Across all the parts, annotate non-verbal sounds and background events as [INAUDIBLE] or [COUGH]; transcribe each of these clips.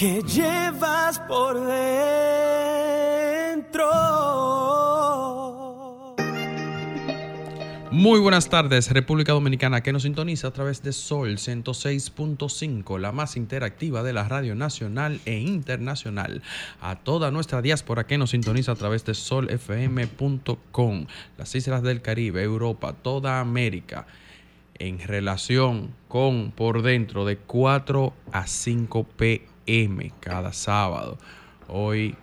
que llevas por dentro. Muy buenas tardes, República Dominicana, que nos sintoniza a través de Sol 106.5, la más interactiva de la radio nacional e internacional. A toda nuestra diáspora que nos sintoniza a través de solfm.com, las islas del Caribe, Europa, toda América, en relación con por dentro de 4 a 5 cada sábado. Hoy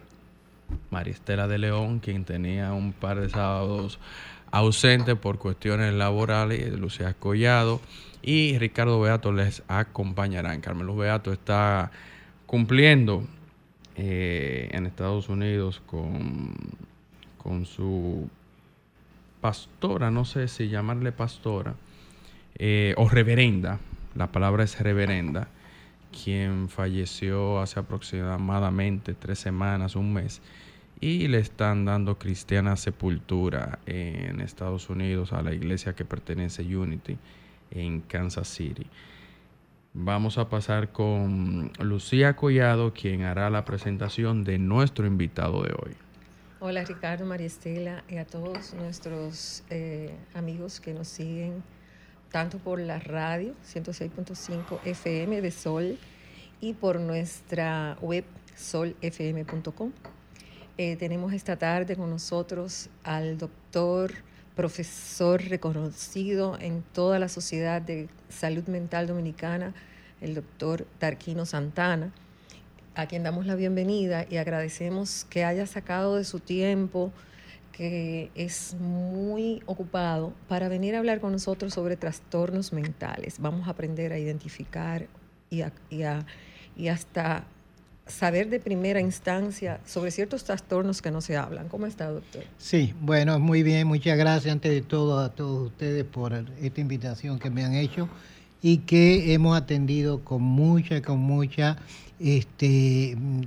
María Estela de León, quien tenía un par de sábados ausente por cuestiones laborales, Lucía Collado y Ricardo Beato les acompañarán. Carmelo Beato está cumpliendo eh, en Estados Unidos con, con su pastora, no sé si llamarle pastora, eh, o reverenda, la palabra es reverenda, quien falleció hace aproximadamente tres semanas, un mes, y le están dando cristiana sepultura en Estados Unidos a la iglesia que pertenece a Unity en Kansas City. Vamos a pasar con Lucía Collado, quien hará la presentación de nuestro invitado de hoy. Hola Ricardo, María Estela y a todos nuestros eh, amigos que nos siguen tanto por la radio 106.5 FM de Sol y por nuestra web solfm.com. Eh, tenemos esta tarde con nosotros al doctor, profesor reconocido en toda la Sociedad de Salud Mental Dominicana, el doctor Tarquino Santana, a quien damos la bienvenida y agradecemos que haya sacado de su tiempo, que es muy ocupado, para venir a hablar con nosotros sobre trastornos mentales. Vamos a aprender a identificar y, a- y a- y hasta saber de primera instancia sobre ciertos trastornos que no se hablan. ¿Cómo está, doctor? Sí, bueno, muy bien, muchas gracias ante de todo a todos ustedes por esta invitación que me han hecho y que hemos atendido con mucha, con mucha este, mm,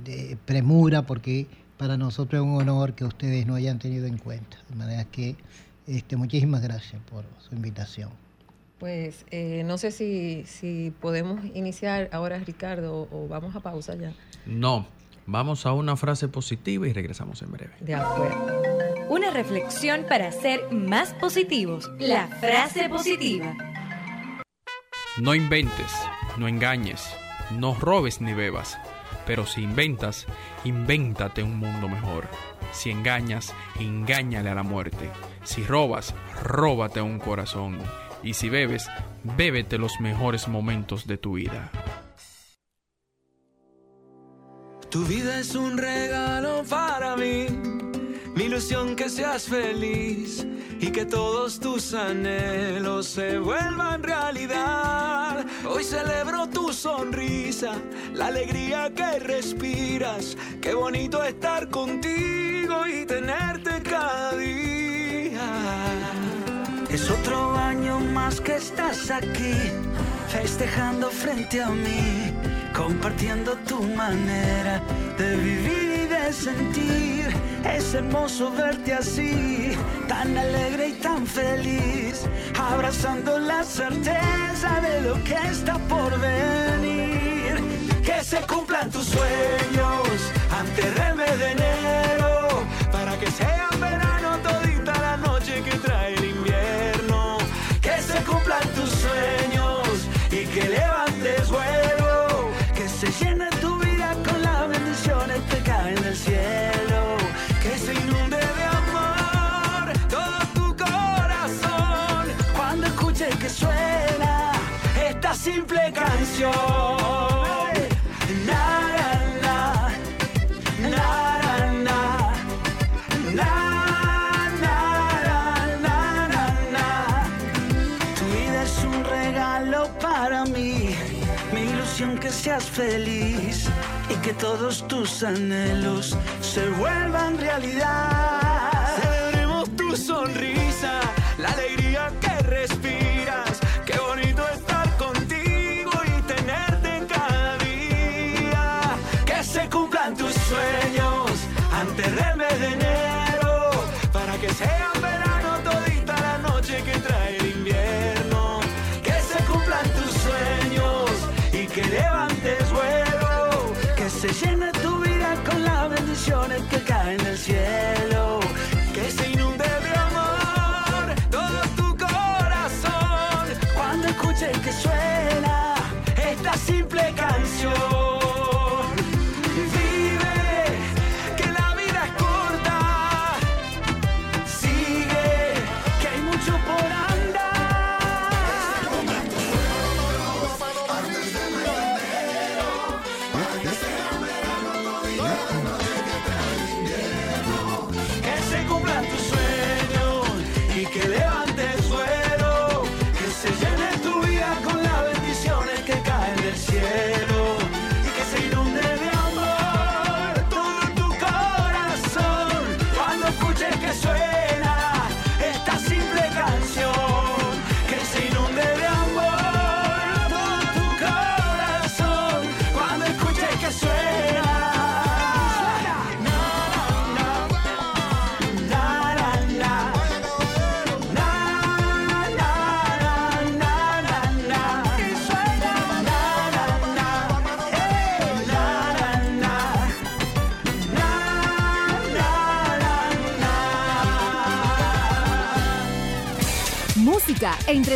premura porque para nosotros es un honor que ustedes nos hayan tenido en cuenta. De manera que este, muchísimas gracias por su invitación. Pues eh, no sé si, si podemos iniciar ahora, Ricardo, o vamos a pausa ya. No, vamos a una frase positiva y regresamos en breve. De acuerdo. Una reflexión para ser más positivos. La frase positiva. No inventes, no engañes, no robes ni bebas. Pero si inventas, invéntate un mundo mejor. Si engañas, engáñale a la muerte. Si robas, róbate un corazón. Y si bebes, bébete los mejores momentos de tu vida. Tu vida es un regalo para mí, mi ilusión que seas feliz y que todos tus anhelos se vuelvan realidad. Hoy celebro tu sonrisa, la alegría que respiras. Qué bonito estar contigo y tenerte cada día. Es otro año más que estás aquí, festejando frente a mí, compartiendo tu manera de vivir Es hermoso verte así, tan alegre y tan feliz, abrazando la certeza de lo que está por venir. Que se cumplan tus sueños antes del mes de enero, para que sea que se seas feliz y que todos tus anhelos se vuelvan realidad. Celebremos tu sonrisa,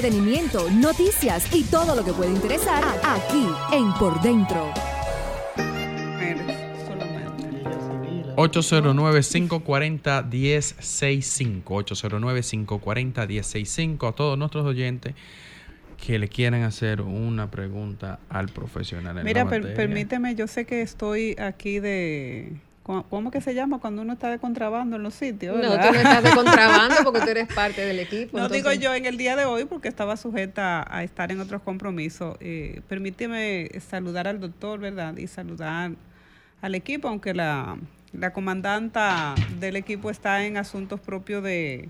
entretenimiento, noticias y todo lo que puede interesar aquí en Por Dentro. solamente. 809-540-1065. 809-540-1065. A todos nuestros oyentes que le quieran hacer una pregunta al profesional. en Mira, la per- permíteme, yo sé que estoy aquí de... ¿Cómo que se llama cuando uno está de contrabando en los sitios? No, verdad? tú no estás de [LAUGHS] contrabando porque tú eres parte del equipo. No entonces- digo yo en el día de hoy porque estaba sujeta a estar en otros compromisos. Eh, permíteme saludar al doctor, ¿verdad? Y saludar al equipo, aunque la, la comandanta del equipo está en asuntos propios de,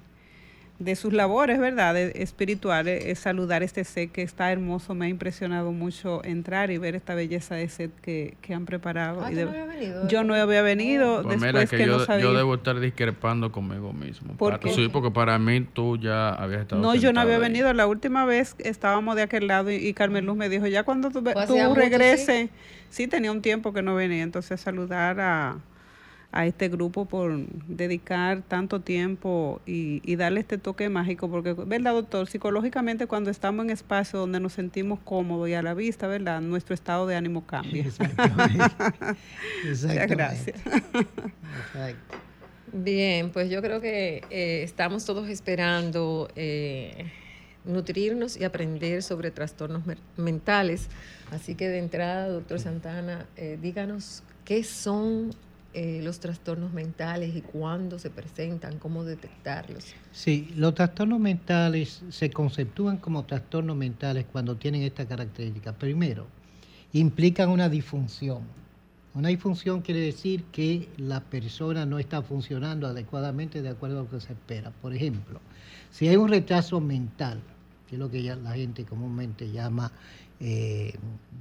de sus labores, ¿verdad? De- espirituales. Es saludar este set que está hermoso. Me ha impresionado mucho entrar y ver esta belleza de set que, que han preparado. Ah, Y ¿tú de- no habías venido? yo no había venido Pues después mira que, que, no yo, sabía. yo debo estar discrepando conmigo mismo. ¿Por Para- qué? Sí, porque para mí tú ya habías estado No, yo no había ahí. venido. La última vez estábamos de aquel lado y, y Carmen Luz me dijo, ya cuando tú, ve- Pues tú mucho, regreses, sí. tenía un tiempo que no venía. Entonces saludar a, a este grupo por dedicar tanto tiempo y, y darle este toque mágico, porque, ¿verdad, doctor? Psicológicamente cuando estamos en espacios donde nos sentimos cómodos y a la vista, ¿verdad? Nuestro estado de ánimo cambia. [LAUGHS] [LAUGHS] Exactamente. Gracias. Exacto. Bien, pues yo creo que eh, estamos todos esperando eh, nutrirnos y aprender sobre trastornos mentales. Así que de entrada, doctor Santana, eh, díganos qué son eh, los trastornos mentales y cuándo se presentan, cómo detectarlos. Sí, los trastornos mentales se conceptúan como trastornos mentales cuando tienen esta característica. Primero, implican una disfunción. Una disfunción quiere decir que la persona no está funcionando adecuadamente de acuerdo a lo que se espera. Por ejemplo, si hay un retraso mental, que es lo que ya la gente comúnmente llama eh,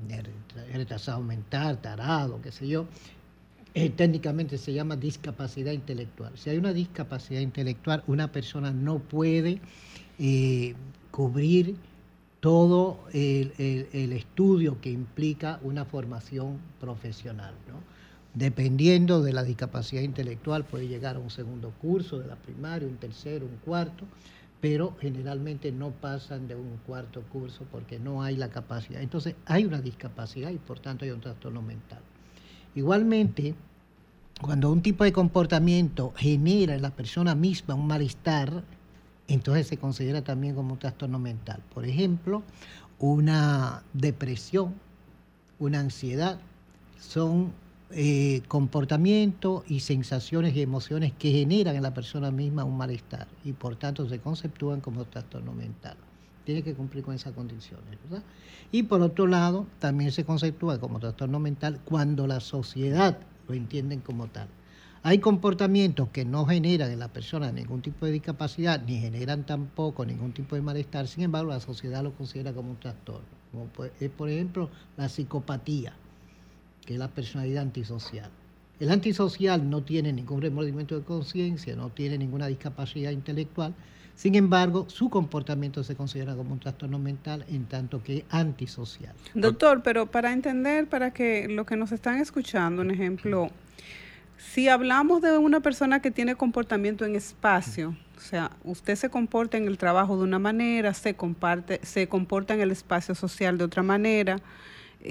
retra- retrasado mental, tarado, qué sé yo, eh, técnicamente se llama discapacidad intelectual. Si hay una discapacidad intelectual, una persona no puede eh, cubrir todo el, estudio que implica una formación profesional. Dependiendo de la discapacidad intelectual, puede llegar a un segundo curso de la primaria, un tercero, un cuarto, pero generalmente no pasan de un cuarto curso porque no hay la capacidad. Entonces hay una discapacidad y por tanto hay un trastorno mental. Igualmente, cuando un tipo de comportamiento genera en la persona misma un malestar, entonces se considera también como un trastorno mental. Por ejemplo, una depresión, una ansiedad, son eh, comportamientos y sensaciones y emociones que generan en la persona misma un malestar y por tanto se conceptúan como trastorno mental. Tiene que cumplir con esas condiciones. ¿verdad? Y por otro lado, también se conceptúa como trastorno mental cuando la sociedad lo entienden como tal. Hay comportamientos que no generan en la persona ningún tipo de discapacidad, ni generan tampoco ningún tipo de malestar, sin embargo la sociedad lo considera como un trastorno, es por ejemplo la psicopatía, que es la personalidad antisocial. El antisocial no tiene ningún remordimiento de conciencia, no tiene ninguna discapacidad intelectual, sin embargo, su comportamiento se considera como un trastorno mental en tanto que antisocial. Doctor, pero para entender, para que los que nos están escuchando, un ejemplo, si hablamos de una persona que tiene comportamiento en espacio, o sea, usted se comporta en el trabajo de una manera, se, comparte, se comporta en el espacio social de otra manera,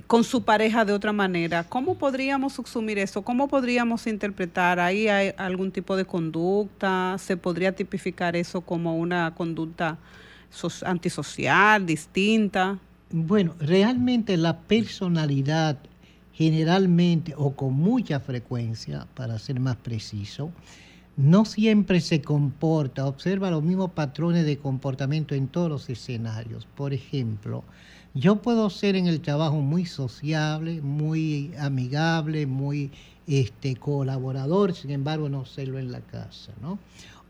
con su pareja de otra manera. ¿Cómo podríamos subsumir eso? ¿Cómo podríamos interpretar? ¿Ahí hay algún tipo de conducta? ¿Se podría tipificar eso como una conducta antisocial, distinta? Bueno, realmente la personalidad generalmente o con mucha frecuencia, para ser más preciso, no siempre se comporta, observa los mismos patrones de comportamiento en todos los escenarios. Por ejemplo, yo puedo ser en el trabajo muy sociable, muy amigable, muy este, colaborador, sin embargo no serlo en la casa, ¿no?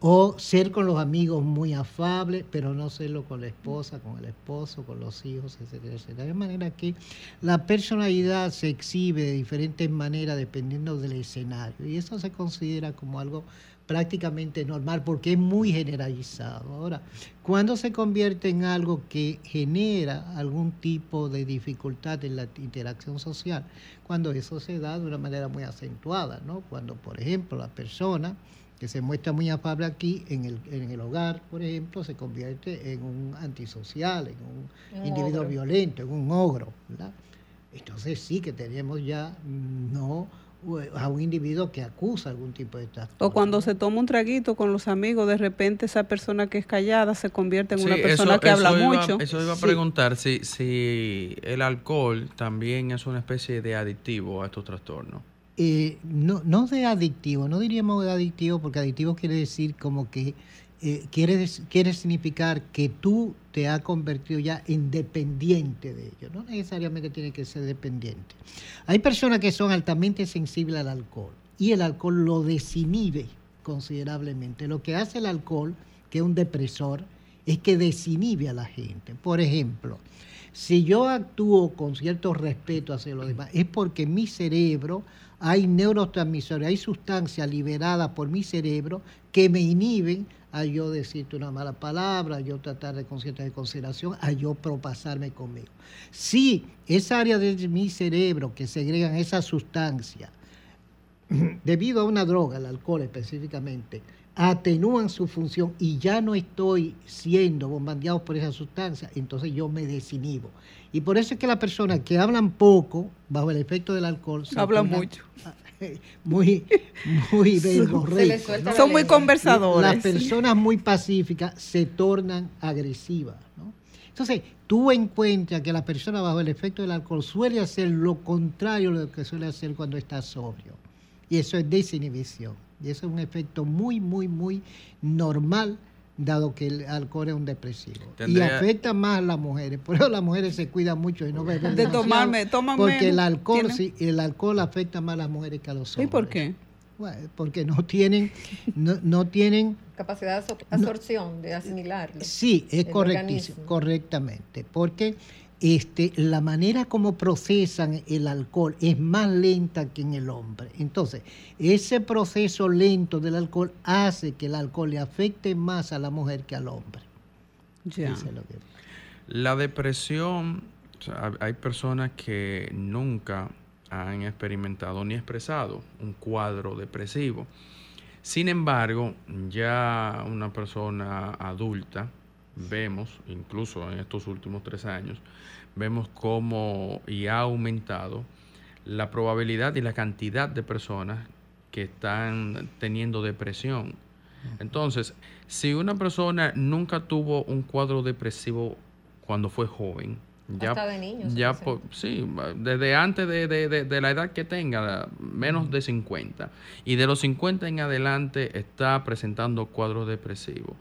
O ser con los amigos muy afable, pero no serlo con la esposa, con el esposo, con los hijos, etcétera, etcétera. De manera que la personalidad se exhibe de diferentes maneras dependiendo del escenario y eso se considera como algo prácticamente normal porque es muy generalizado. Ahora, cuando se convierte en algo que genera algún tipo de dificultad en la interacción social, cuando eso se da de una manera muy acentuada, ¿no? Cuando, por ejemplo, la persona que se muestra muy afable aquí en el, en el hogar, por ejemplo, se convierte en un antisocial, en un, individuo violento, en un ogro, ¿verdad? Entonces sí que tenemos ya no a un individuo que acusa algún tipo de trastorno. O cuando se toma un traguito con los amigos, de repente esa persona que es callada se convierte en una persona que habla mucho. Eso iba a preguntar si, si el alcohol también es una especie de adictivo a estos trastornos. Eh, no, no de adictivo, no diríamos de adictivo porque adictivo quiere decir como que eh, quiere, significar que tú te has convertido ya en dependiente de ello. No necesariamente tiene que ser dependiente. Hay personas que son altamente sensibles al alcohol y el alcohol lo desinhibe considerablemente. Lo que hace el alcohol, que es un depresor, es que desinhibe a la gente. Por ejemplo, si yo actúo con cierto respeto hacia los demás, es porque mi cerebro hay neurotransmisores, hay sustancias liberadas por mi cerebro que me inhiben a yo decirte una mala palabra, a yo tratar de con cierta consideración, a yo propasarme conmigo. Si esa área de mi cerebro que segregan esa sustancia, [CLEARS THROAT] debido a una droga, el alcohol específicamente, atenúan su función y ya no estoy siendo bombardeado por esa sustancia, entonces yo me desinhibo. Y por eso es que las personas que hablan poco, bajo el efecto del alcohol, hablan mucho. [LAUGHS] Muy, muy [LAUGHS] Son muy conversadores. Las personas muy pacíficas se tornan agresivas. Entonces, tú encuentras que la persona bajo el efecto del alcohol suele hacer lo contrario de lo que suele hacer cuando está sobrio. Y eso es desinhibición. Y eso es un efecto muy, muy, muy normal dado que el alcohol es un depresivo. Y afecta más a las mujeres. Por eso las mujeres se cuidan mucho y no beben De tomarme, toman Porque el alcohol, sí, el alcohol afecta más a las mujeres que a los hombres. ¿Y por qué? porque no tienen, no, tienen capacidad de absorción, de asimilar. Sí, es correctísimo, correctamente. Porque este, la manera como procesan el alcohol es más lenta que en el hombre. Entonces, ese proceso lento del alcohol hace que el alcohol le afecte más a la mujer que al hombre. Ya. La depresión, hay personas que nunca han experimentado ni expresado un cuadro depresivo. Sin embargo, ya una persona adulta, vemos, incluso en estos últimos tres años, vemos cómo y ha aumentado la probabilidad y la cantidad de personas que están teniendo depresión. Entonces, si una persona nunca tuvo un cuadro depresivo cuando fue joven, ya, de niños, ya sí, desde antes de, de, de, la edad que tenga, menos de 50, y de los 50 en adelante está presentando cuadros depresivos.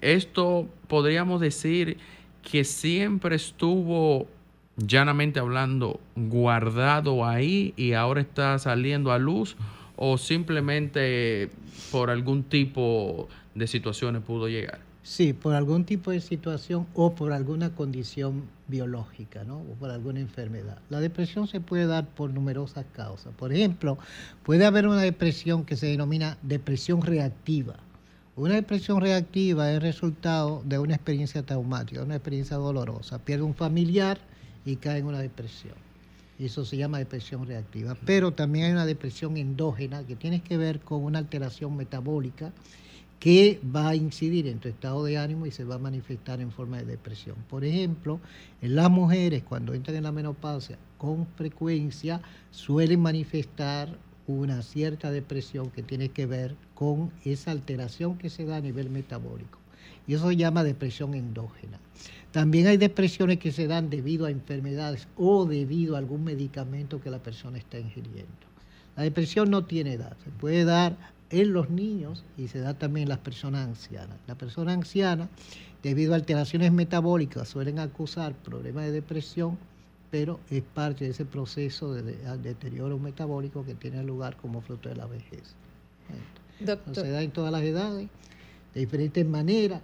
Esto podríamos decir que siempre estuvo, llanamente hablando, guardado ahí y ahora está saliendo a luz o simplemente por algún tipo de situaciones pudo llegar? Sí, por algún tipo de situación o por alguna condición biológica, ¿no? O por alguna enfermedad. La depresión se puede dar por numerosas causas. Por ejemplo, puede haber una depresión que se denomina depresión reactiva. Una depresión reactiva es resultado de una experiencia traumática, una experiencia dolorosa. Pierde un familiar y cae en una depresión. Eso se llama depresión reactiva. Pero también hay una depresión endógena que tiene que ver con una alteración metabólica que va a incidir en tu estado de ánimo y se va a manifestar en forma de depresión. Por ejemplo, en las mujeres cuando entran en la menopausia con frecuencia suelen manifestar una cierta depresión que tiene que ver con esa alteración que se da a nivel metabólico. Y eso se llama depresión endógena. También hay depresiones que se dan debido a enfermedades o debido a algún medicamento que la persona está ingiriendo. La depresión no tiene edad, se puede dar en los niños y se da también en las personas ancianas. La persona anciana, debido a alteraciones metabólicas, suelen acusar problemas de depresión, pero es parte de ese proceso de, deterioro metabólico que tiene lugar como fruto de la vejez. se da en todas las edades, de diferentes maneras,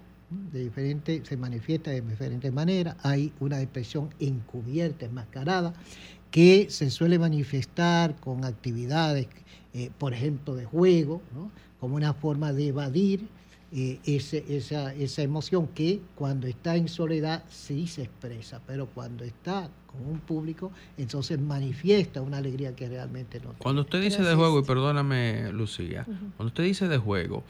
de diferente, se manifiesta de diferentes maneras. Hay una depresión encubierta, enmascarada, que se suele manifestar con actividades eh, por ejemplo, de juego, como una forma de evadir eh, esa, esa, emoción que cuando está en soledad sí se expresa, pero cuando está con un público, entonces manifiesta una alegría que realmente no. Cuando usted dice de juego, y perdóname Lucía, cuando usted dice de juego,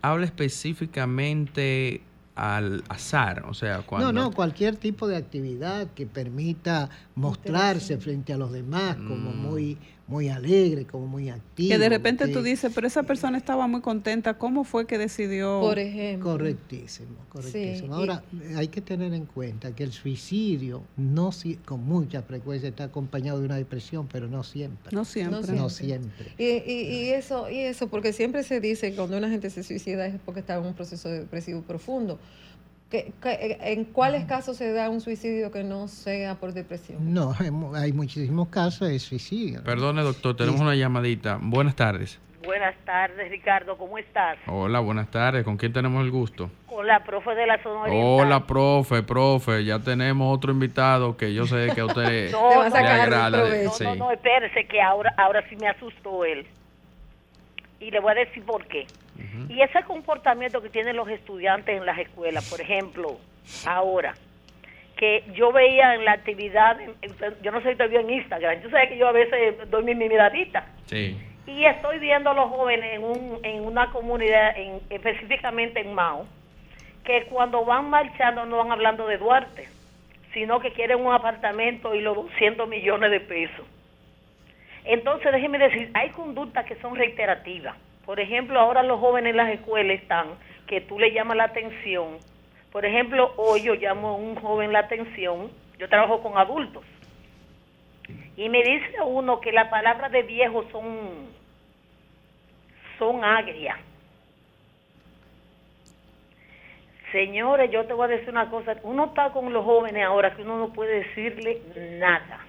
habla específicamente al azar, o sea, cuando... No, no, cualquier tipo de actividad que permita mostrarse frente a los demás como mm. muy muy alegre, como muy activo. Que de repente tú dices, pero esa persona estaba muy contenta, ¿cómo fue que decidió? Por ejemplo. Correctísimo, correctísimo. Ahora, hay que tener en cuenta que el suicidio no con mucha frecuencia está acompañado de una depresión, pero no siempre. No siempre. No siempre. Y, y, eso, y eso, porque siempre se dice que cuando una gente se suicida es porque está en un proceso depresivo profundo. ¿En cuáles casos se da un suicidio que no sea por depresión? No, hay muchísimos casos de suicidio. Perdone, doctor, tenemos una llamadita. Buenas tardes. Buenas tardes, Ricardo, ¿cómo estás? Hola, buenas tardes. ¿Con quién tenemos el gusto? Con la profe de la zona Hola, profe, profe. Ya tenemos otro invitado que yo sé que a usted [LAUGHS] no, le agrada. No, no, no, espérese que ahora, ahora sí me asustó él. Y le voy a decir por qué. Y ese comportamiento que tienen los estudiantes en las escuelas, por ejemplo, ahora, que yo veía en la actividad, yo no sé si te vio en Instagram, yo sé que yo a veces doy mi, miradita. Sí. Y estoy viendo a los jóvenes en, un, en una comunidad, en, específicamente en Mao, que cuando van marchando no van hablando de Duarte, sino que quieren un apartamento y los 200 millones de pesos. Entonces, déjeme decir, hay conductas que son reiterativas. Por ejemplo, ahora los jóvenes en las escuelas están, que tú le llamas la atención. Por ejemplo, hoy yo llamo a un joven la atención, yo trabajo con adultos. Y me dice uno que las palabras de viejo son, son agrias. Señores, yo te voy a decir una cosa, uno está con los jóvenes ahora que uno no puede decirle nada.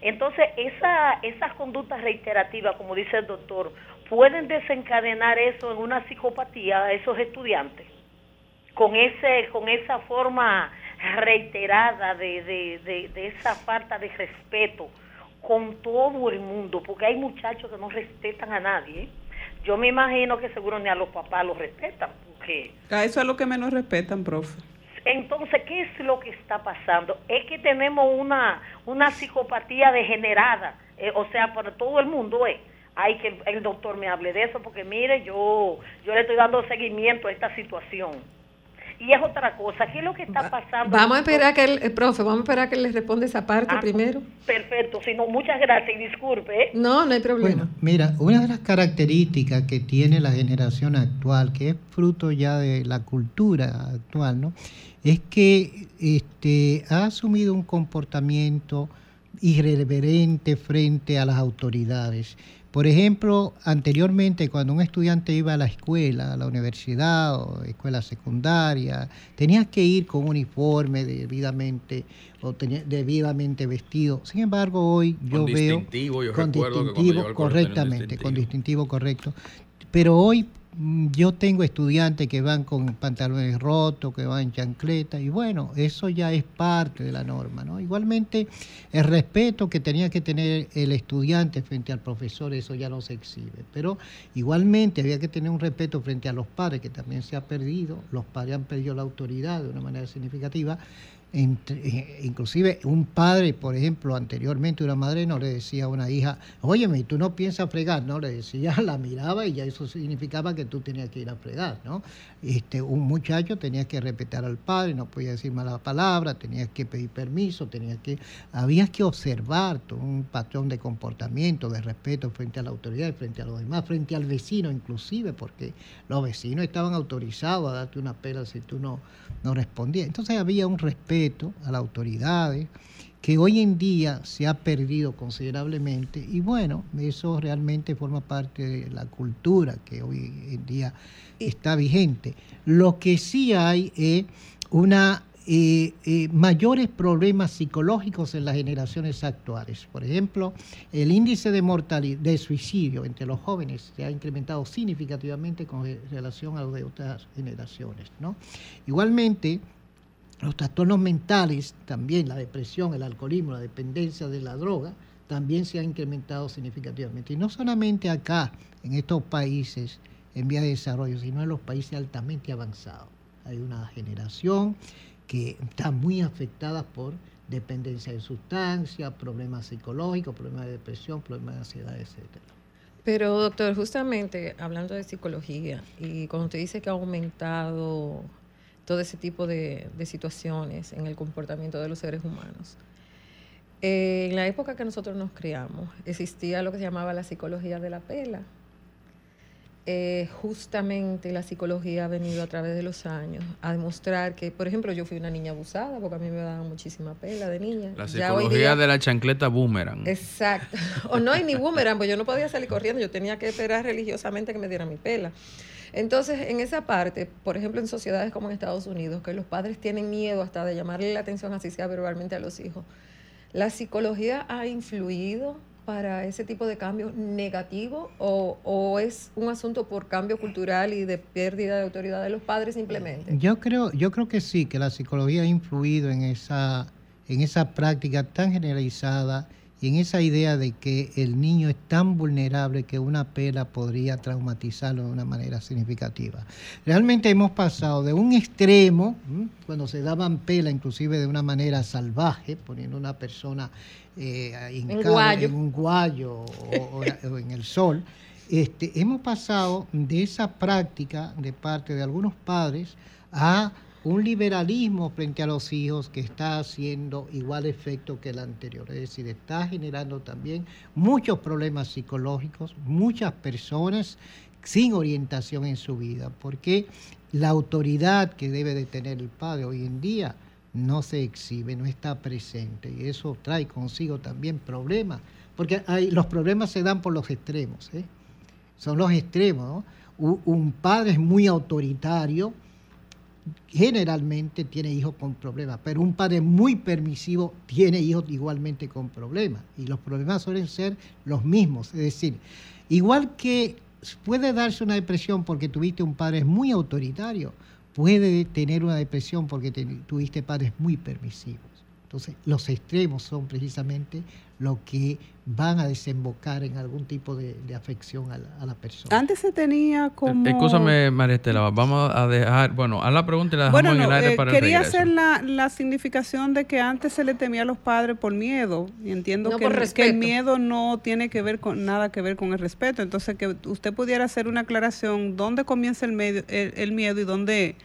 Entonces, esa, esas conductas reiterativas, como dice el doctor, pueden desencadenar eso en una psicopatía a esos estudiantes con ese con esa forma reiterada de, de, de, esa falta de respeto con todo el mundo, porque hay muchachos que no respetan a nadie. ¿eh? Yo me imagino que seguro ni a los papás los respetan, porque... A eso es lo que menos respetan, profe. Entonces, ¿qué es lo que está pasando? Es que tenemos una, una psicopatía degenerada, eh, o sea, para todo el mundo, ¿eh? Hay que el doctor me hable de eso, porque mire, yo, yo le estoy dando seguimiento a esta situación. Y es otra cosa, ¿qué es lo que está pasando? Vamos a esperar que el, profe, vamos a esperar que le responda esa parte ah, primero. Perfecto, si no, muchas gracias y disculpe. ¿eh? No, no hay problema. Bueno, mira, una de las características que tiene la generación actual, que es fruto ya de la cultura actual, ¿no? Es que este, ha asumido un comportamiento irreverente frente a las autoridades. Por ejemplo, anteriormente cuando un estudiante iba a la escuela, a la universidad o escuela secundaria, tenías que ir con uniforme debidamente o debidamente vestido. Sin embargo, hoy yo con veo distintivo, yo con que distintivo correctamente, con distintivo correcto. Pero hoy yo tengo estudiantes que van con pantalones rotos, que van en chancleta, y bueno, eso ya es parte de la norma, ¿no? Igualmente, el respeto que tenía que tener el estudiante frente al profesor, eso ya no se exhibe. Pero igualmente había que tener un respeto frente a los padres, que también se ha perdido, los padres han perdido la autoridad de una manera significativa, inclusive un padre, por ejemplo, anteriormente una madre no le decía a una hija, óyeme, tú no piensas fregar, no, le decía, [LAUGHS] la miraba y ya eso significaba que tú tenías que ir a fregar, ¿no? Este, un muchacho tenía que respetar al padre, no podía decir mala palabra, tenías que pedir permiso, tenías que, había que observar un patrón de comportamiento, de respeto frente a la autoridad, frente a los demás, frente al vecino inclusive, porque los vecinos estaban autorizados a darte una pela si tú no, no respondías. Entonces había un respeto a las autoridades que hoy en día se ha perdido considerablemente y bueno, eso realmente forma parte de la cultura que hoy en día está vigente. Lo que sí hay es una eh, eh, mayores problemas psicológicos en las generaciones actuales. Por ejemplo, el índice de mortalidad, de suicidio entre los jóvenes se ha incrementado significativamente con relación a los de otras generaciones. ¿no? Igualmente, los trastornos mentales, también la depresión, el alcoholismo, la dependencia de la droga, también se ha incrementado significativamente. Y no solamente acá, en estos países en vías de desarrollo, sino en los países altamente avanzados. Hay una generación que está muy afectada por dependencia de sustancias, problemas psicológicos, problemas de depresión, problemas de ansiedad, etcétera. Pero doctor, justamente hablando de psicología y cuando usted dice que ha aumentado todo ese tipo de, de situaciones en el comportamiento de los seres humanos, eh, en la época que nosotros nos criamos existía lo que se llamaba la psicología de la pela. Eh, justamente la psicología ha venido a través de los años a demostrar que, por ejemplo, yo fui una niña abusada porque a mí me daban muchísima pela de niña. La psicología día- de la chancleta boomerang. Exacto. [LAUGHS] O no hay ni boomerang, pues yo no podía salir corriendo, yo tenía que esperar religiosamente que me dieran mi pela. Entonces, en esa parte, por ejemplo, en sociedades como en Estados Unidos, que los padres tienen miedo hasta de llamarle la atención, así sea verbalmente, a los hijos, ¿la psicología ha influido para ese tipo de cambios negativos o, o es un asunto por cambio cultural y de pérdida de autoridad de los padres simplemente? Yo creo, yo creo que sí, que la psicología ha influido en esa, en esa práctica tan generalizada y en esa idea de que el niño es tan vulnerable que una pela podría traumatizarlo de una manera significativa. Realmente hemos pasado de un extremo, cuando se daban pela inclusive de una manera salvaje, poniendo a una persona eh, guayo. en un guayo o, o- o en el sol, este, hemos pasado de esa práctica de parte de algunos padres a un liberalismo frente a los hijos que está haciendo igual efecto que el anterior. Es decir, está generando también muchos problemas psicológicos, muchas personas sin orientación en su vida, porque la autoridad que debe de tener el padre hoy en día no se exhibe, no está presente y eso trae consigo también problemas, porque hay, los problemas se dan por los extremos, ¿eh? son los extremos. ¿no? Un padre es muy autoritario, generalmente tiene hijos con problemas, pero un padre muy permisivo tiene hijos igualmente con problemas y los problemas suelen ser los mismos, es decir, igual que puede darse una depresión porque tuviste un padre muy autoritario, puede tener una depresión porque te- tuviste padres muy permisivos. Entonces, los extremos son precisamente lo que van a desembocar en algún tipo de, de afección a la, a la persona. Antes se tenía como... Eh, Escúchame, María Estela, vamos a dejar, bueno, a la pregunta y la dejamos Bueno, en el aire eh, para quería el hacer la, la significación de que antes se le temía a los padres por miedo. Y entiendo No que, por el- que respeto. el miedo no tiene que ver con nada que ver con el respeto. Entonces, que usted pudiera hacer una aclaración dónde comienza el, medio, el, el miedo y dónde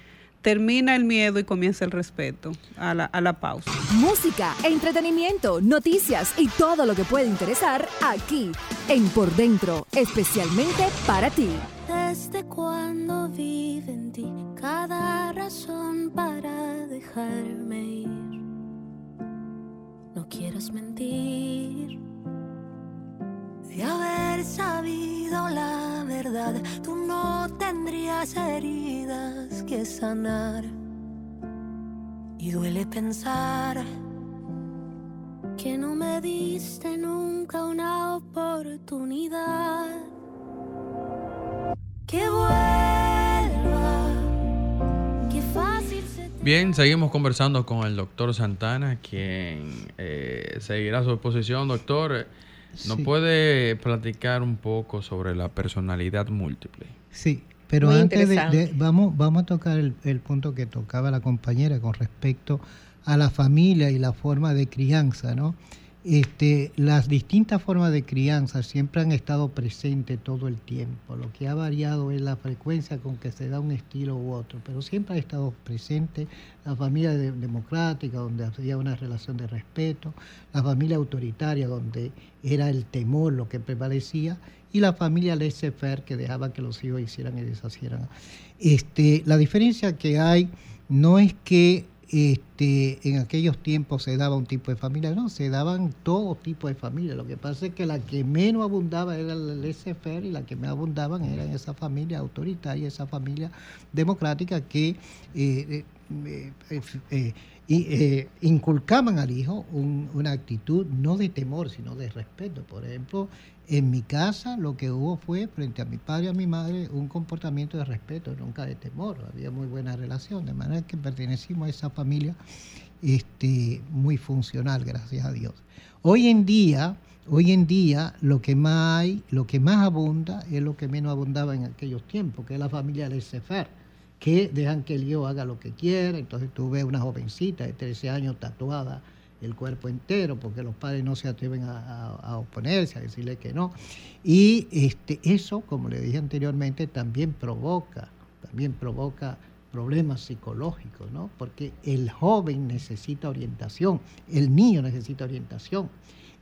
termina el miedo y comienza el respeto a la, a la pausa. Música, entretenimiento, noticias y todo lo que puede interesar aquí en Por Dentro, especialmente para ti. Desde cuando vive en ti cada razón para dejarme ir. No quiero quieras mentir. De haber sabido la verdad, tú no tendrías heridas que sanar. Y duele pensar que no me diste nunca una oportunidad. Que vuelva, que fácil se te Bien, seguimos conversando con el doctor Santana, quien eh, seguirá su exposición. Doctor, ¿nos Sí. puede platicar un poco sobre la personalidad múltiple? Sí, pero Muy antes de, de- vamos, vamos a tocar el, el punto que tocaba la compañera con respecto a la familia y la forma de crianza, ¿no? Este, las distintas formas de crianza siempre han estado presentes todo el tiempo. Lo que ha variado es la frecuencia con que se da un estilo u otro, pero siempre ha estado presente la familia de- democrática, donde había una relación de respeto, la familia autoritaria, donde era el temor lo que prevalecía, y la familia laissez-faire, que dejaba que los hijos hicieran y deshacieran. Este, la diferencia que hay no es que este, en aquellos tiempos se daba un tipo de familia, no, se daban todo tipo de familia. Lo que pasa es que la que menos abundaba era el laissez-faire y la que más abundaban eran esa familia autoritaria, esa familia democrática que eh, eh, eh, inculcaban al hijo un- una actitud no de temor, sino de respeto. Por ejemplo, en mi casa lo que hubo fue, frente a mi padre y a mi madre, un comportamiento de respeto, nunca de temor. Había muy buena relación, de manera que pertenecimos a esa familia este, muy funcional, gracias a Dios. Hoy en día, hoy en día lo que más hay, lo que más abunda es lo que menos abundaba en aquellos tiempos, que es la familia del Sefer, que dejan que el hijo haga lo que quiera. Entonces tú ves una jovencita de 13 años tatuada el cuerpo entero, porque los padres no se atreven a, oponerse, a decirle que no. Y este, eso, como le dije anteriormente, también provoca, también provoca problemas psicológicos, ¿no? Porque el joven necesita orientación, el niño necesita orientación.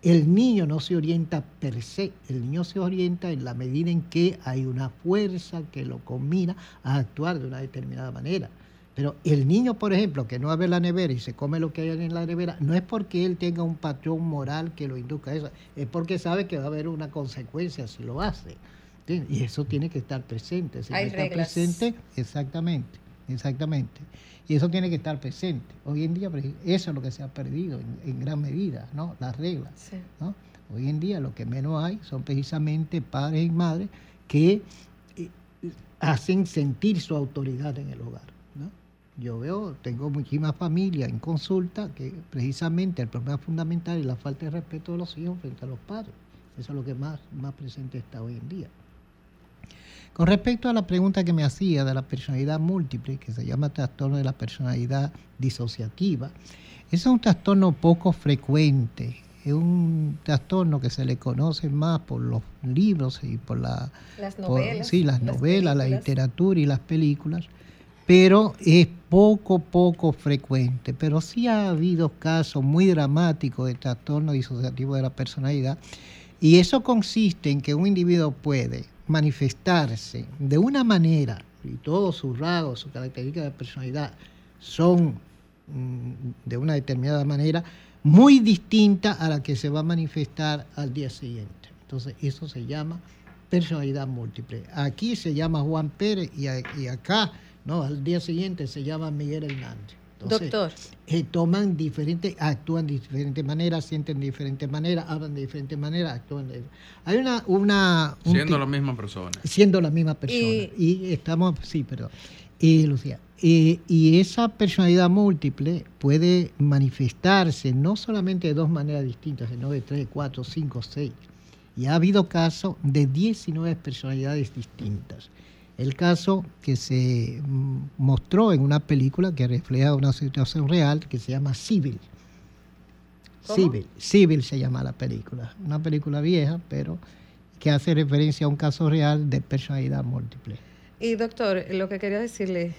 El niño no se orienta per se, el niño se orienta en la medida en que hay una fuerza que lo combina a actuar de una determinada manera. Pero el niño, por ejemplo, que no abre la nevera y se come lo que hay en la nevera, no es porque él tenga un patrón moral que lo induzca a eso, es porque sabe que va a haber una consecuencia si lo hace. Y eso tiene que estar presente. Si Hay no está reglas. presente, exactamente, exactamente. Y eso tiene que estar presente. Hoy en día eso es lo que se ha perdido en, en gran medida, ¿no? Las reglas. Sí. ¿no? Hoy en día lo que menos hay son precisamente padres y madres que eh, hacen sentir su autoridad en el hogar. Yo veo, tengo muchísimas familias en consulta que precisamente el problema fundamental es la falta de respeto de los hijos frente a los padres. Eso es lo que más, más presente está hoy en día. Con respecto a la pregunta que me hacía de la personalidad múltiple, que se llama trastorno de la personalidad disociativa, es un trastorno poco frecuente. Es un trastorno que se le conoce más por los libros y por la Las por- novelas. sí, las, novelas, la literatura y las películas, pero es poco, poco frecuente. Pero sí ha habido casos muy dramáticos de trastorno disociativo de la personalidad, y eso consiste en que un individuo puede manifestarse de una manera, y todos sus rasgos, sus características de personalidad son mm, de una determinada manera muy distinta a la que se va a manifestar al día siguiente. Entonces, eso se llama personalidad múltiple. Aquí se llama Juan Pérez y, acá, no, al día siguiente se llama Miguel Hernández. Entonces, Doctor, eh, toman diferentes, actúan de diferentes maneras, sienten de diferentes maneras, hablan de diferentes maneras, actúan de Hay una... una un Siendo la misma persona. siendo la misma persona. Y- Y, estamos, sí, perdón. Y Lucía, eh, y esa personalidad múltiple puede manifestarse no solamente de dos maneras distintas, sino de tres, cuatro, cinco, seis. Y ha habido casos de 19 personalidades distintas. El caso que se mm, mostró en una película que refleja una situación real que se llama Civil. ¿Cómo? Civil, Civil se llama la película. Una película vieja, pero que hace referencia a un caso real de personalidad múltiple. y doctor, lo que quería decirle,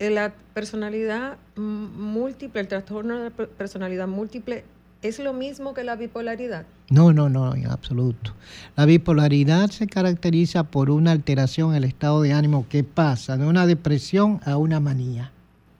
eh, la personalidad múltiple, el trastorno de la per- personalidad múltiple, ¿es lo mismo que la bipolaridad? No, no, no, en absoluto. La bipolaridad se caracteriza por una alteración en el estado de ánimo que pasa de una depresión a una manía.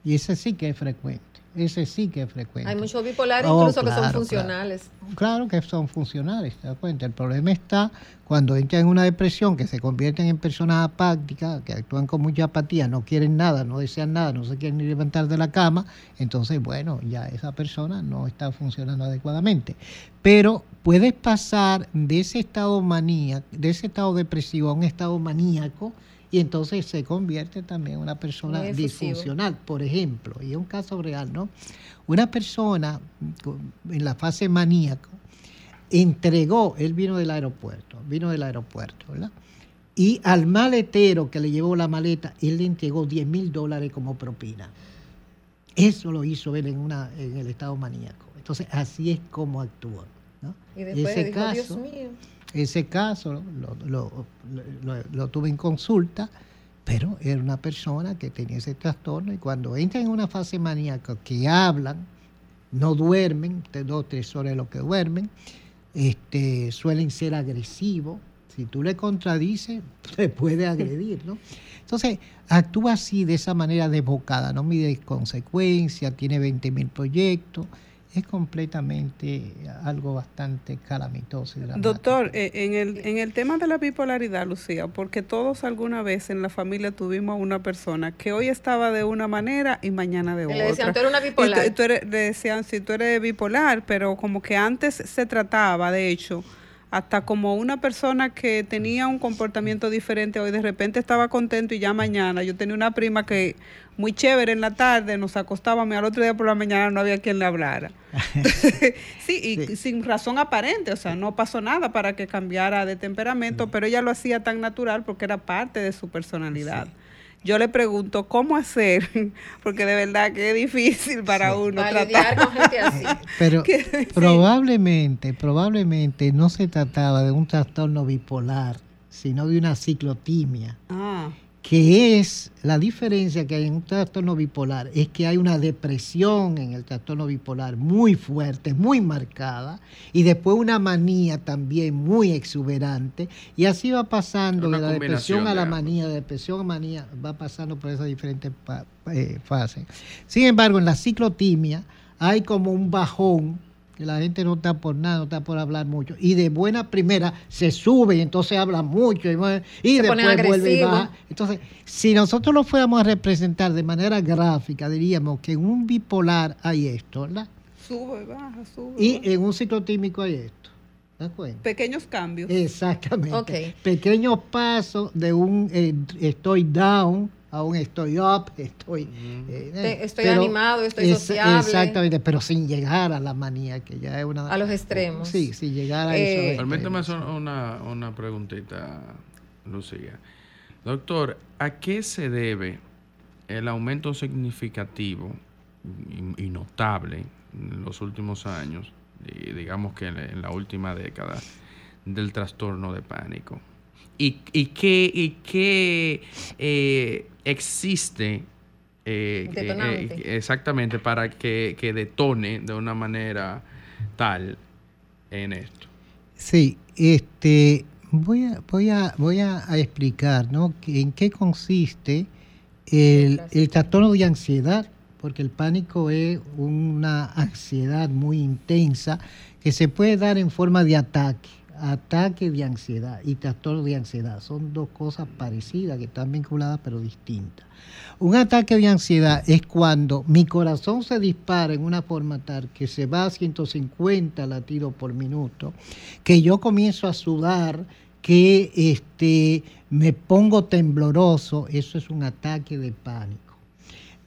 Y ese sí que es frecuente. Ese sí que es frecuente. Hay muchos bipolares Oh, incluso que son claro, funcionales. Claro que son funcionales, ¿te das cuenta? El problema está cuando entran en una depresión, que se convierten en personas apáticas, que actúan con mucha apatía, no quieren nada, no desean nada, no se quieren ni levantar de la cama, entonces, bueno, ya esa persona no está funcionando adecuadamente. Pero puedes pasar de ese estado manía, de ese estado depresivo a un estado maníaco, y entonces se convierte también en una persona disfuncional, por ejemplo, y es un caso real, ¿no? Una persona en la fase maníaco entregó, él vino del aeropuerto, vino del aeropuerto, ¿verdad? Y al maletero que le llevó la maleta, él le entregó 10 mil dólares como propina. Eso lo hizo él en, una, en el estado maníaco. Entonces, así es como actúa. ¿no? Y después Ese dijo, Dios caso- mío. Ese caso lo, tuve en consulta, pero era una persona que tenía ese trastorno y cuando entra en una fase maníaca que hablan, no duermen, dos tres horas lo que duermen, este, suelen ser agresivos. Si tú le contradices, [LAUGHS] te puede agredir, ¿no? Entonces, actúa así, de esa manera desbocada, no mide consecuencias, tiene 20 mil proyectos, es completamente algo bastante calamitoso y dramático. Doctor, eh, en el, en el tema de la bipolaridad, Lucía, porque todos alguna vez en la familia tuvimos a una persona que hoy estaba de una manera y mañana de otra. le decían, "Tú eres una tú- bipolar". y tú eres- le decían, si tú eres bipolar, pero como que antes se trataba, de hecho, hasta como una persona que tenía un comportamiento diferente hoy de repente estaba contento y ya mañana. Yo tenía una prima que muy chévere en la tarde, nos acostábamos y al otro día por la mañana no había quien le hablara. [LAUGHS] [LAUGHS] sí, y sin razón aparente, o sea, no pasó nada para que cambiara de temperamento, pero ella lo hacía tan natural porque era parte de su personalidad. Yo le pregunto, ¿cómo hacer? [LAUGHS] Porque de verdad que es difícil para uno Para tratar. lidiar con gente así. [LAUGHS] Pero probablemente, probablemente no se trataba de un trastorno bipolar, sino de una ciclotimia, Ah, que es la diferencia que hay en un trastorno bipolar, es que hay una depresión en el trastorno bipolar muy fuerte, muy marcada, y después una manía también muy exuberante, y así va pasando de la depresión a la manía, de depresión a manía, va pasando por esas diferentes eh, fases. Sin embargo, en la ciclotimia hay como un bajón, que la gente no está por nada, no está por hablar mucho, y de buena primera se sube y entonces habla mucho y, Se después vuelve y baja. Entonces, si nosotros lo fuéramos a representar de manera gráfica, diríamos que en un bipolar hay esto, ¿verdad? sube, baja, sube. Y baja. en un ciclotímico hay esto. ¿Te das cuenta? Pequeños cambios. Exactamente. Ok. Pequeños pasos de un eh, estoy down a un estoy up, estoy... eh, Te- estoy pero animado, estoy es- sociable. Exactamente, pero sin llegar a la manía, que ya es una... A los extremos. Sí, sin llegar a Eh, eso. Permítame hacer una, una preguntita, Lucía. Doctor, ¿a qué se debe el aumento significativo y, y notable en los últimos años, y digamos que en la- en la última década, del trastorno de pánico? ¿Y, y qué, y qué eh, existe eh, eh, exactamente para que, que detone de una manera tal en esto? Sí, este, voy a, voy a, voy a, explicar, ¿no? que- En qué consiste el, el trastorno de ansiedad, porque el pánico es una ansiedad muy intensa que se puede dar en forma de ataque, ataque de ansiedad y trastorno de ansiedad. Son dos cosas parecidas que están vinculadas pero distintas. Un ataque de ansiedad es cuando mi corazón se dispara en una forma tal que se va a 150 latidos por minuto, que yo comienzo a sudar, que este, me pongo tembloroso, eso es un ataque de pánico.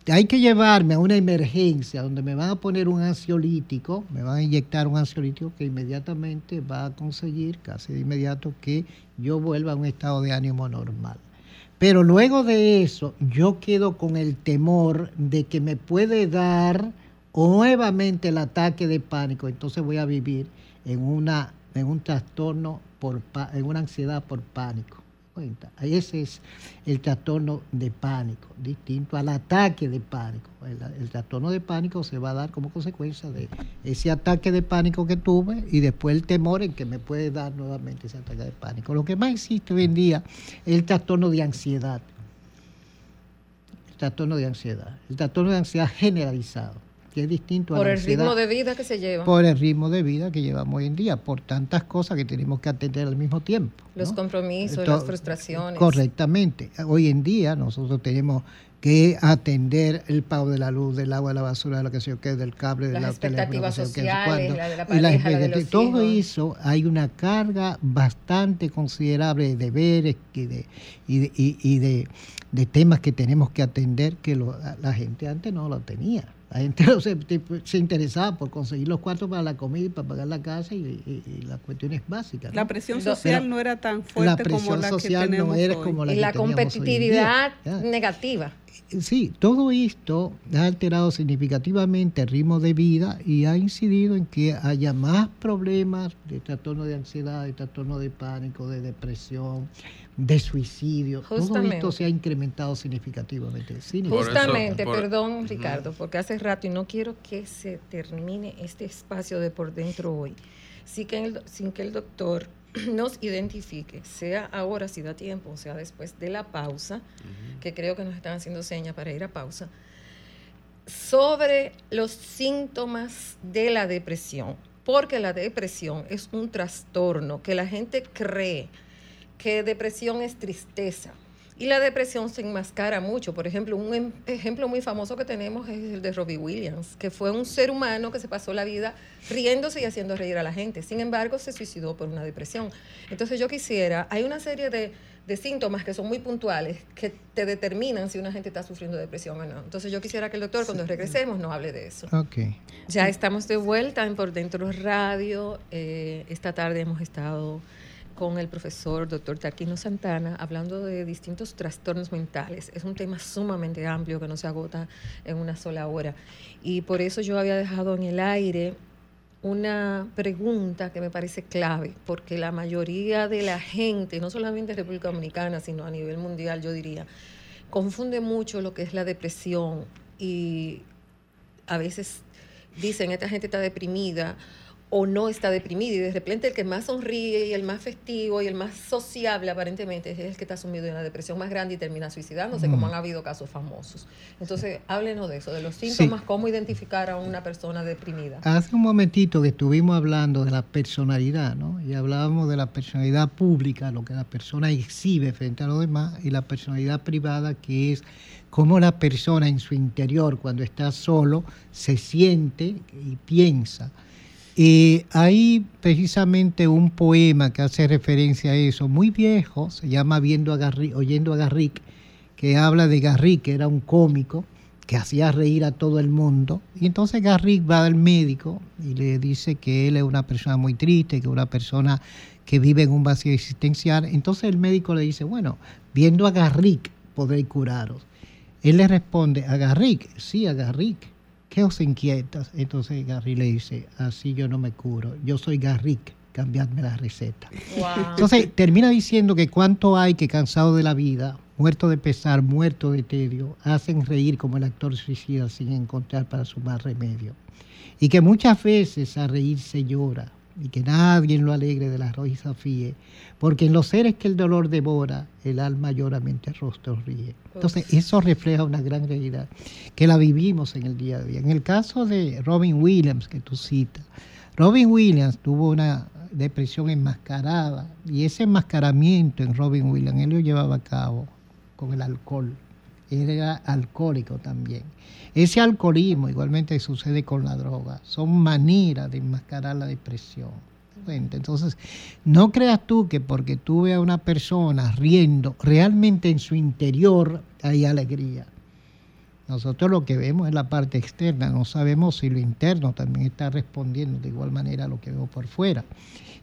Hay que llevarme a una emergencia donde me van a poner un ansiolítico, me van a inyectar un ansiolítico que inmediatamente va a conseguir, casi de inmediato, que yo vuelva a un estado de ánimo normal. Pero luego de eso, yo quedo con el temor de que me puede dar nuevamente el ataque de pánico. Entonces voy a vivir en, una, en un trastorno, por, en una ansiedad por pánico. Cuenta. Ese es el trastorno de pánico, distinto al ataque de pánico. El, el trastorno de pánico se va a dar como consecuencia de ese ataque de pánico que tuve y después el temor en que me puede dar nuevamente ese ataque de pánico. Lo que más existe hoy en día es el trastorno de ansiedad. El trastorno de ansiedad. El trastorno de ansiedad generalizado. Que es distinto a Por la el ritmo de vida que se lleva. Por el ritmo de vida que llevamos hoy en día, por tantas cosas que tenemos que atender al mismo tiempo. Los ¿no? compromisos, las frustraciones. Correctamente. Hoy en día nosotros tenemos que atender el pago de la luz, del agua, de la basura, de lo que yo qué, del cable, de Las la expectativas sociales, la de la pareja, la de los. Todo hijos. eso hay una carga bastante considerable de deberes y de, y de, y- y de, de temas que tenemos que atender que lo- la gente antes no lo tenía. La gente no se, se interesaba por conseguir los cuartos para la comida y para pagar la casa y, y- y las cuestiones básicas. ¿no? La presión social Pero no era tan la fuerte como presión la que social no tenemos era hoy. como la y que la hoy día. competitividad negativa. Sí, todo esto ha alterado significativamente el ritmo de vida y ha incidido en que haya más problemas de trastorno de ansiedad, de trastorno de pánico, de depresión, de suicidio. Todo Justamente. esto se ha incrementado significativamente. Por significativamente. eso- Justamente, por- perdón. Ricardo, porque hace rato y no quiero que se termine este espacio de por dentro hoy, sin que el, sin que el doctor [CLEARS THROAT] nos identifique, sea ahora si da tiempo, o sea después de la pausa, que creo que nos están haciendo señas para ir a pausa, sobre los síntomas de la depresión, porque la depresión es un trastorno que la gente cree que depresión es tristeza. Y la depresión se enmascara mucho. Por ejemplo, un em- ejemplo muy famoso que tenemos es el de Robbie Williams, que fue un ser humano que se pasó la vida riéndose y haciendo reír a la gente. Sin embargo, se suicidó por una depresión. Entonces yo quisiera, hay una serie de, de síntomas que son muy puntuales que te determinan si una gente está sufriendo depresión o no. Entonces yo quisiera que el doctor cuando regresemos nos hable de eso. Ok. Ya estamos de vuelta en Por Dentro Radio. Eh, esta tarde hemos estado con el profesor doctor Taquino Santana hablando de distintos trastornos mentales. Es un tema sumamente amplio que no se agota en una sola hora. Y por eso yo había dejado en el aire una pregunta que me parece clave, porque la mayoría de la gente, no solamente en República Dominicana, sino a nivel mundial, yo diría, confunde mucho lo que es la depresión y a veces dicen, esta gente está deprimida o no está deprimida y de repente el que más sonríe y el más festivo y el más sociable aparentemente es el que está sumido en la depresión más grande y termina suicidándose, como Mm. han habido casos famosos. Entonces, háblenos de eso, de los síntomas, cómo identificar a una persona deprimida. Hace un momentito que estuvimos hablando de la personalidad, ¿no? Y hablábamos de la personalidad pública, lo que la persona exhibe frente a los demás, y la personalidad privada, que es cómo la persona en su interior, cuando está solo, se siente y piensa. Y hay precisamente un poema que hace referencia a eso, muy viejo, se llama Viendo a Garrick, Oyendo a Garrick, que habla de Garrick, que era un cómico que hacía reír a todo el mundo. Y entonces Garrick va al médico y le dice que él es una persona muy triste, que es una persona que vive en un vacío existencial. Entonces el médico le dice, bueno, viendo a Garrick podré curaros. Él le responde, ¿a Garrick? Sí, a Garrick. ¿Qué os inquieta? Entonces Garrick le dice, así yo no me curo, yo soy Garrick, cambiadme la receta. Wow. Entonces termina diciendo que cuánto hay que cansado de la vida, muerto de pesar, muerto de tedio, hacen reír como el actor suicida sin encontrar para su más remedio. Y que muchas veces a reír se llora y que nadie lo alegre de la risa fíe, porque en los seres que el dolor devora, el alma lloramente el rostro ríe. Entonces eso refleja una gran realidad que la vivimos en el día a día. En el caso de Robin Williams que tú citas, Robin Williams tuvo una depresión enmascarada y ese enmascaramiento en Robin Williams él lo llevaba a cabo con el alcohol. Era alcohólico también. Ese alcoholismo igualmente sucede con la droga. Son maneras de enmascarar la depresión. Entonces, no creas tú que porque tú veas a una persona riendo, realmente en su interior hay alegría. Nosotros lo que vemos es la parte externa, no sabemos si lo interno también está respondiendo de igual manera a lo que vemos por fuera.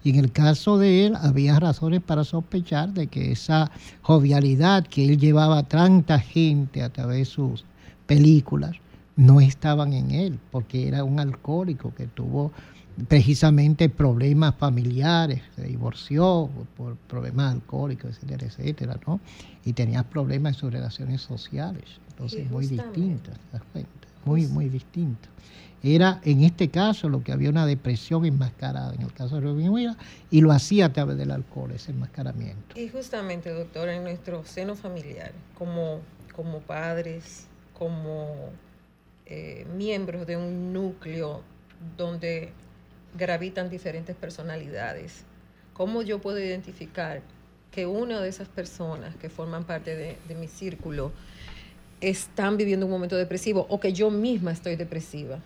Y en el caso de él, había razones para sospechar de que esa jovialidad que él llevaba a tanta gente a través de sus películas no estaban en él, porque era un alcohólico que tuvo precisamente problemas familiares, se divorció por problemas alcohólicos, etcétera, etcétera, ¿no? Y tenía problemas en sus relaciones sociales, entonces muy distintas, ¿te das cuenta? Muy, muy distintas. Era en este caso lo que había una depresión enmascarada, en el caso de Robin Williams, y lo hacía a través del alcohol, ese enmascaramiento. Y justamente, doctor, en nuestro seno familiar, como, como padres, como eh, miembros de un núcleo donde gravitan diferentes personalidades. ¿Cómo yo puedo identificar que una de esas personas que forman parte de mi círculo están viviendo un momento depresivo o que yo misma estoy depresiva?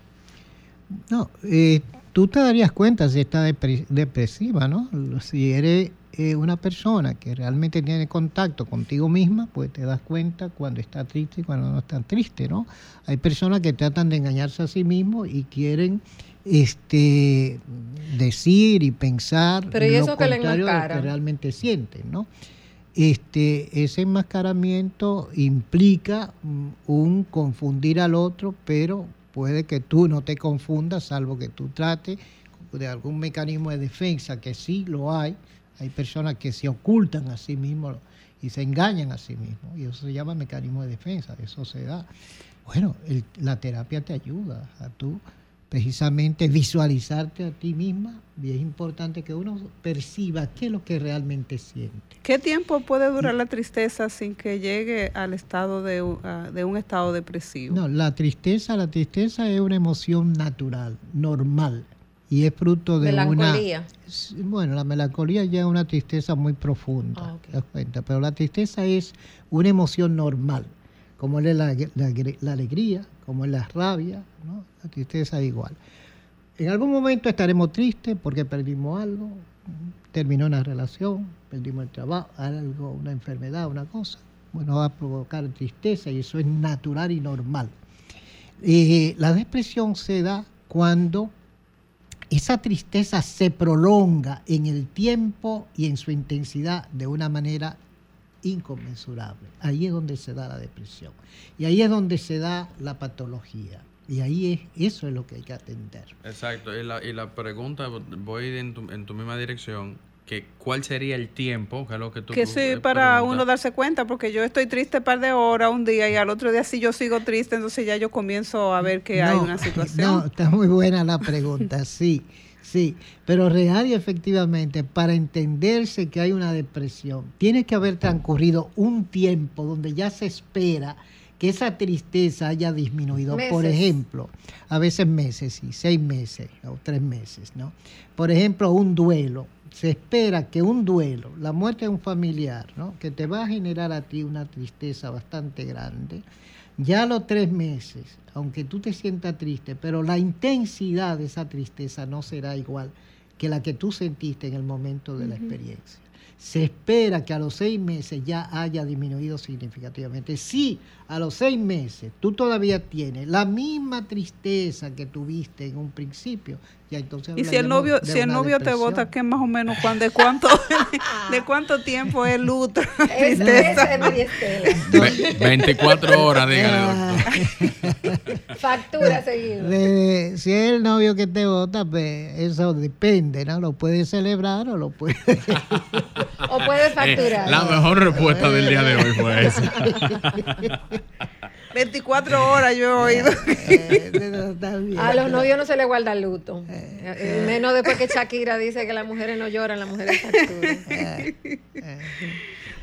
No, eh, tú te darías cuenta si está depre- depresiva, ¿no? Si eres eh, una persona que realmente tiene contacto contigo misma, pues te das cuenta cuando está triste y cuando no está triste, ¿no? Hay personas que tratan de engañarse a sí mismos y quieren este decir y pensar Pero ¿y lo que contrario de lo que realmente sienten, ¿no? Este, ese enmascaramiento implica mm, un confundir al otro, pero puede que tú no te confundas, salvo que tú trates de algún mecanismo de defensa, que sí lo hay. Hay personas que se ocultan a sí mismos y se engañan a sí mismos, y eso se llama mecanismo de defensa, eso se da. Bueno, el- la terapia te ayuda a tú precisamente visualizarte a ti misma y es importante que uno perciba qué es lo que realmente siente. ¿Qué tiempo puede durar la tristeza sin que llegue al estado de, u- a- de un estado depresivo? No, la tristeza, la tristeza es una emoción natural, normal, y es fruto de Melancolía. una... Bueno, la melancolía ya es una tristeza muy profunda, Ah, ok. ¿te das cuenta? Pero la tristeza es una emoción normal, como es la, alegría, como es la rabia. La tristeza igual. En algún momento estaremos tristes porque perdimos algo, terminó una relación, perdimos el trabajo, algo, una enfermedad, una cosa. Bueno, va a provocar tristeza y eso es natural y normal. Eh, la depresión se da cuando esa tristeza se prolonga en el tiempo y en su intensidad de una manera inconmensurable. Ahí es donde se da la depresión. Y ahí es donde se da la patología. Y ahí es, eso es lo que hay que atender. Exacto, y la, y la pregunta, voy en tu, en tu misma dirección, que ¿cuál sería el tiempo? Que es lo que tú Que sí, eh, para preguntas. uno darse cuenta, porque yo estoy triste un par de horas un día y al otro día si yo sigo triste, entonces ya yo comienzo a ver que hay una situación. [LAUGHS] No, está muy buena la pregunta, sí, sí. Pero real y efectivamente, para entenderse que hay una depresión, tiene que haber transcurrido un tiempo donde ya se espera que esa tristeza haya disminuido. Por ejemplo, a veces meses, sí, seis meses o tres meses, ¿no? Por ejemplo, un duelo. Se espera que un duelo, la muerte de un familiar, ¿no? que te va a generar a ti una tristeza bastante grande, ya a los tres meses, aunque tú te sientas triste, pero la intensidad de esa tristeza no será igual que la que tú sentiste en el momento de la experiencia. Se espera que a los seis meses ya haya disminuido significativamente. Si a los seis meses tú todavía tienes la misma tristeza que tuviste en un principio, ya entonces y si el novio, si el novio te vota, ¿qué más o menos cuán- de cuánto de cuánto tiempo es luto? [LAUGHS] Es, esa es María Estela. Ve- 24 horas, dígale, Ah. doctor. [LAUGHS] Factura seguido. De- si es el novio que te vota, pues eso depende, ¿no? Lo puedes celebrar o lo puedes... [LAUGHS] O puedes Eh, facturar. la mejor respuesta del día de hoy fue [LAUGHS] esa. 24 horas yo he oído. Eh, bien. A los novios no se le guarda luto. Eh, Menos después que Shakira dice que las mujeres no lloran, las mujeres facturan.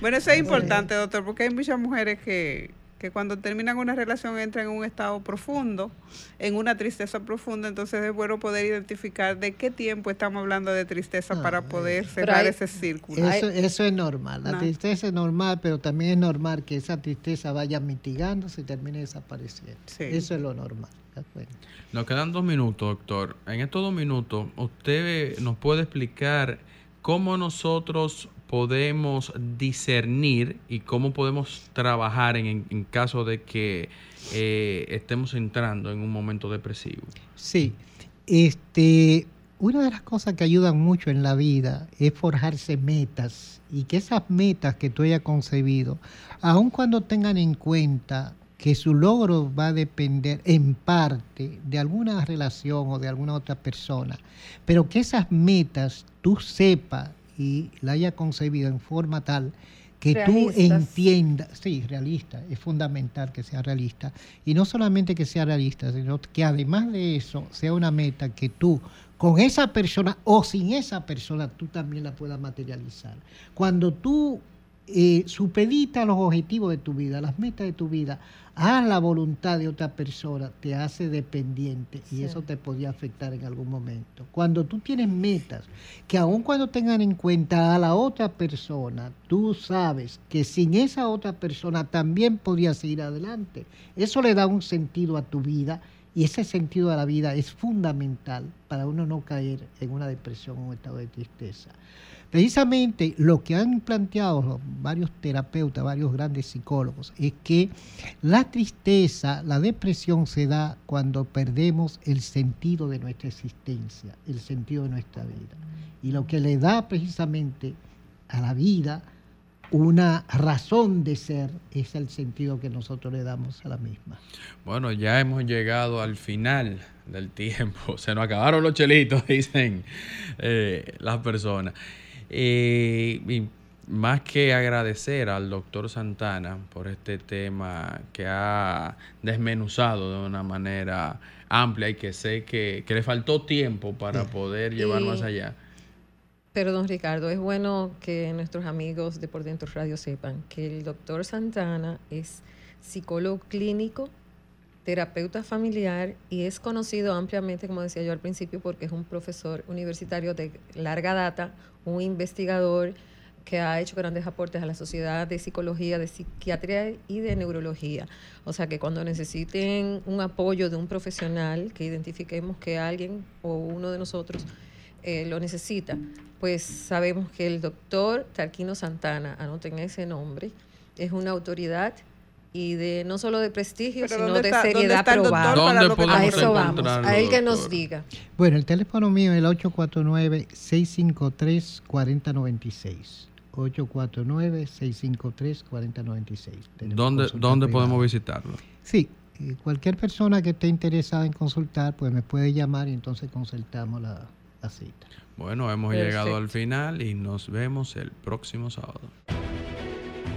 Bueno, eso es importante, doctor, porque hay muchas mujeres que, que cuando terminan una relación entran en un estado profundo, en una tristeza profunda, entonces es bueno poder identificar de qué tiempo estamos hablando de tristeza Ah, para poder Pero cerrar hay- ese círculo. Eso, eso es normal. La No. tristeza es normal, pero también es normal que esa tristeza vaya mitigándose y termine desapareciendo. Sí. Eso es lo normal. ¿de acuerdo? Nos quedan dos minutos, doctor. En estos dos minutos, usted nos puede explicar cómo nosotros podemos discernir y cómo podemos trabajar en, en caso de que eh, estemos entrando en un momento depresivo. Sí. Este, una de las cosas que ayudan mucho en la vida es forjarse metas y que esas metas que tú hayas concebido, aun cuando tengan en cuenta que su logro va a depender en parte de alguna relación o de alguna otra persona, pero que esas metas tú sepas y la hayas concebido en forma tal que tú entiendas, sí, realista, es fundamental que sea realista, y no solamente que sea realista, sino que además de eso sea una meta que tú con esa persona o sin esa persona tú también la puedas materializar. Cuando tú eh, supedita los objetivos de tu vida, las metas de tu vida a la voluntad de otra persona, te hace dependiente y Sí. eso te podía afectar en algún momento. Cuando tú tienes metas, que aun cuando tengan en cuenta a la otra persona, tú sabes que sin esa otra persona también podías ir adelante. Eso le da un sentido a tu vida y ese sentido a la vida es fundamental para uno no caer en una depresión o un estado de tristeza. Precisamente lo que han planteado varios terapeutas, varios grandes psicólogos, es que la tristeza, la depresión se da cuando perdemos el sentido de nuestra existencia, el sentido de nuestra vida. Y lo que le da precisamente a la vida una razón de ser es el sentido que nosotros le damos a la misma. Bueno, ya hemos llegado al final del tiempo. [LAUGHS] Se nos acabaron los chelitos, [LAUGHS] dicen eh, las personas. Eh, y más que agradecer al doctor Santana por este tema que ha desmenuzado de una manera amplia y que sé que, que le faltó tiempo para poder llevar Y- más allá. Pero, don Ricardo, es bueno que nuestros amigos de Por Dentro Radio sepan que el doctor Santana es psicólogo clínico, terapeuta familiar y es conocido ampliamente, como decía yo al principio, porque es un profesor universitario de larga data, un investigador que ha hecho grandes aportes a la sociedad de psicología, de psiquiatría y de neurología. O sea que cuando necesiten un apoyo de un profesional, que identifiquemos que alguien o uno de nosotros eh, lo necesita, pues sabemos que el doctor Tarquino Santana, anoten ese nombre, es una autoridad y de no solo de prestigio, Pero sino ¿dónde de está- dónde seriedad probada. ¿Dónde para lo que podemos A eso vamos, a él que nos diga. Bueno, el teléfono mío es el 849-653-4096. 849-653-4096. Tenemos ¿Dónde, dónde podemos visitarlo? Sí, eh, cualquier persona que esté interesada en consultar, pues me puede llamar y entonces consultamos la, la cita. Bueno, hemos llegado al final y nos vemos el próximo sábado.